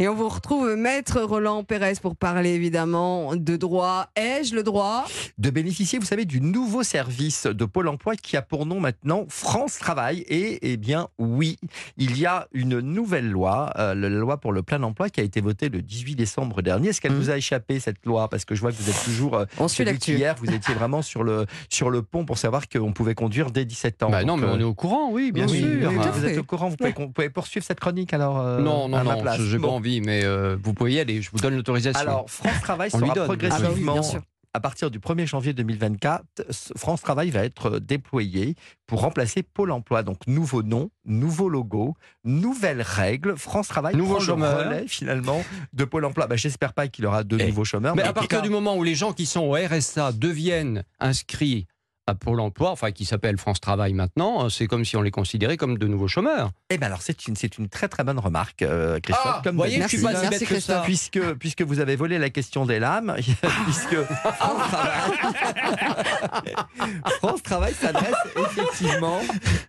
Et on vous retrouve maître Roland Pérez pour parler évidemment de droit. Ai-je le droit? De bénéficier, vous savez, du nouveau service de Pôle emploi qui a pour nom maintenant France Travail. Et eh bien oui, il y a une nouvelle loi, euh, la loi pour le plein emploi qui a été votée le 18 décembre dernier. Est-ce qu'elle Mmh. vous a échappé cette loi? Parce que je vois que vous êtes toujours. euh, On suit qu'hier, vous étiez vraiment sur le, sur le pont pour savoir qu'on pouvait conduire dès 17 ans. Bah non, mais euh, on est au courant, oui, bien oui, sûr. oui, vous êtes au courant, vous pouvez, vous pouvez poursuivre cette chronique alors euh, non, non, à ma non, place. j'ai pas Bon. Envie, mais euh, vous pouvez y aller, je vous donne l'autorisation. Alors, France Travail sera donne. progressivement, Ah oui, à partir du 1er janvier 2024, France Travail va être euh, déployé pour remplacer Pôle emploi. Donc, nouveau nom, nouveau logo, nouvelles règles. France Travail Nouveau prend le relais, finalement, de Pôle emploi. Bah, J'espère pas qu'il aura deux Eh, nouveaux chômeurs. mais à partir cas- du moment où les gens qui sont au RSA deviennent inscrits à Pôle emploi, enfin qui s'appelle France Travail maintenant, euh, c'est comme si on les considérait comme de nouveaux chômeurs. Eh ben alors, c'est une, c'est une très très bonne remarque, euh, Christophe. Ah, comme voyez, je suis d'habitude. pas si bête que ça. Puisque, puisque vous avez volé la question des lames, puisque France Travail, France Travail s'adresse effectivement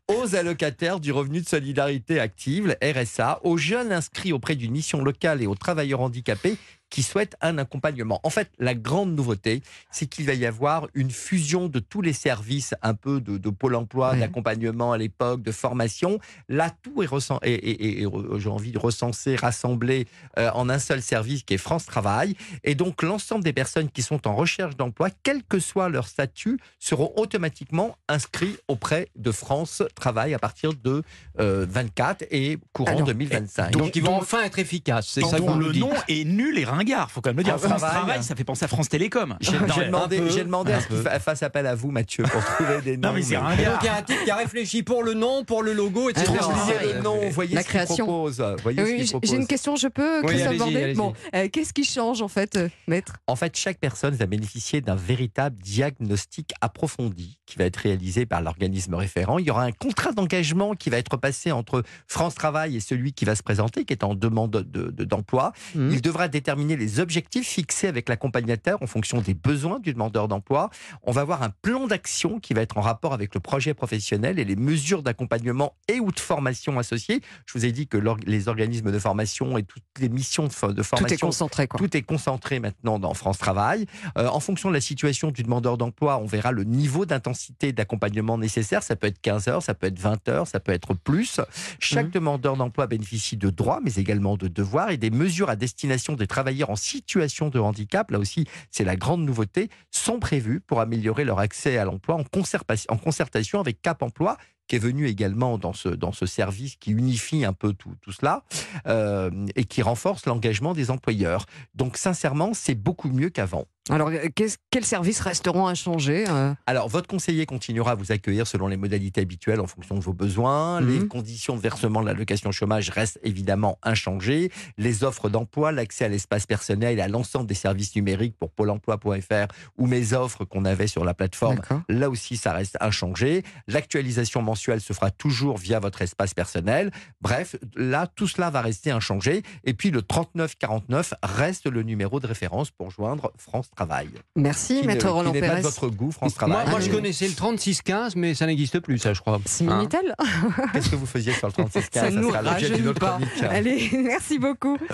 aux allocataires du revenu de solidarité active, RSA, aux jeunes inscrits auprès d'une mission locale et aux travailleurs handicapés qui souhaitent un accompagnement. En fait, la grande nouveauté, c'est qu'il va y avoir une fusion de tous les services un peu de, de Pôle emploi, d'accompagnement à l'époque, de formation. Là, tout est, recen- et, et- et- et, j'ai envie de recenser, rassembler euh, en un seul service qui est France Travail. Et donc, l'ensemble des personnes qui sont en recherche d'emploi, quel que soit leur statut, seront automatiquement inscrits auprès de France Travail à partir de euh, 24 et courant Alors, 2025. Donc, ils vont enfin être efficaces, c'est ça que dont le dites. nom est nul et ringard, faut quand même le dire. France France Travail. Travail, ça fait penser à France Télécom. J'ai demandé, j'ai demandé à ce qu'il fasse appel à vous, Mathieu, pour trouver des noms. Non, mais c'est Et ringard. donc il y a un type qui a réfléchi pour le nom, pour le logo, etc. Ah, ouais. le nom, voyez La ce qu'il création. propose. Oui, j'ai propose. j'ai une question, je peux, Oui. Bon, euh, qu'est-ce qui change en fait, euh, maître? En fait, chaque personne va bénéficier d'un véritable diagnostic approfondi qui va être réalisé par l'organisme référent. Il y aura un contrat d'engagement qui va être passé entre France Travail et celui qui va se présenter, qui est en demande de- de- d'emploi. Mhm. Il devra déterminer les objectifs fixés avec l'accompagnateur en fonction des besoins du demandeur d'emploi. On va avoir un plan d'action qui va être en rapport avec le projet professionnel et les mesures d'accompagnement et ou de formation associées. Je vous ai dit que les organismes de formation et toutes les missions de, fo- de Tout formation est concentré, quoi. tout est concentré maintenant dans France Travail. Euh, en fonction de la situation du demandeur d'emploi, on verra le niveau d'intensité d'accompagnement nécessaire. Ça peut être 15 heures, ça peut être 20 heures, ça peut être plus. Chaque Mhm. demandeur d'emploi bénéficie de droits, mais également de devoirs et des mesures à destination des travailleurs en situation de handicap. Là aussi, c'est la grande nouveauté, sont prévues pour améliorer leur accès à l'emploi en concertation avec Cap Emploi qui est venu également dans ce, dans ce service qui unifie un peu tout, tout cela euh, et qui renforce l'engagement des employeurs. Donc sincèrement, c'est beaucoup mieux qu'avant. Alors, qu'est-ce- quels services resteront inchangés euh? Alors, votre conseiller continuera à vous accueillir selon les modalités habituelles en fonction de vos besoins. Mhm. Les conditions de versement de l'allocation chômage restent évidemment inchangées. Les offres d'emploi, l'accès à l'espace personnel et à l'ensemble des services numériques pour pôle emploi.fr ou mes offres qu'on avait sur la plateforme. Là aussi, ça reste inchangé. L'actualisation mensuelle se fera toujours via votre espace personnel. Bref, là, tout cela va rester inchangé. Et puis, le 3949 reste le numéro de référence pour joindre France Travail. Merci, Qui maître ne- qui Roland n'est pas Pérez. de votre goût, France Travail. moi, je connaissais le 3615, mais ça n'existe plus, ça, je crois. C'est Hein Minitel Qu'est-ce que vous faisiez sur le 3615 Ça nous sera l'objet d'une rajeunit autre pas. chronique. Allez, merci beaucoup.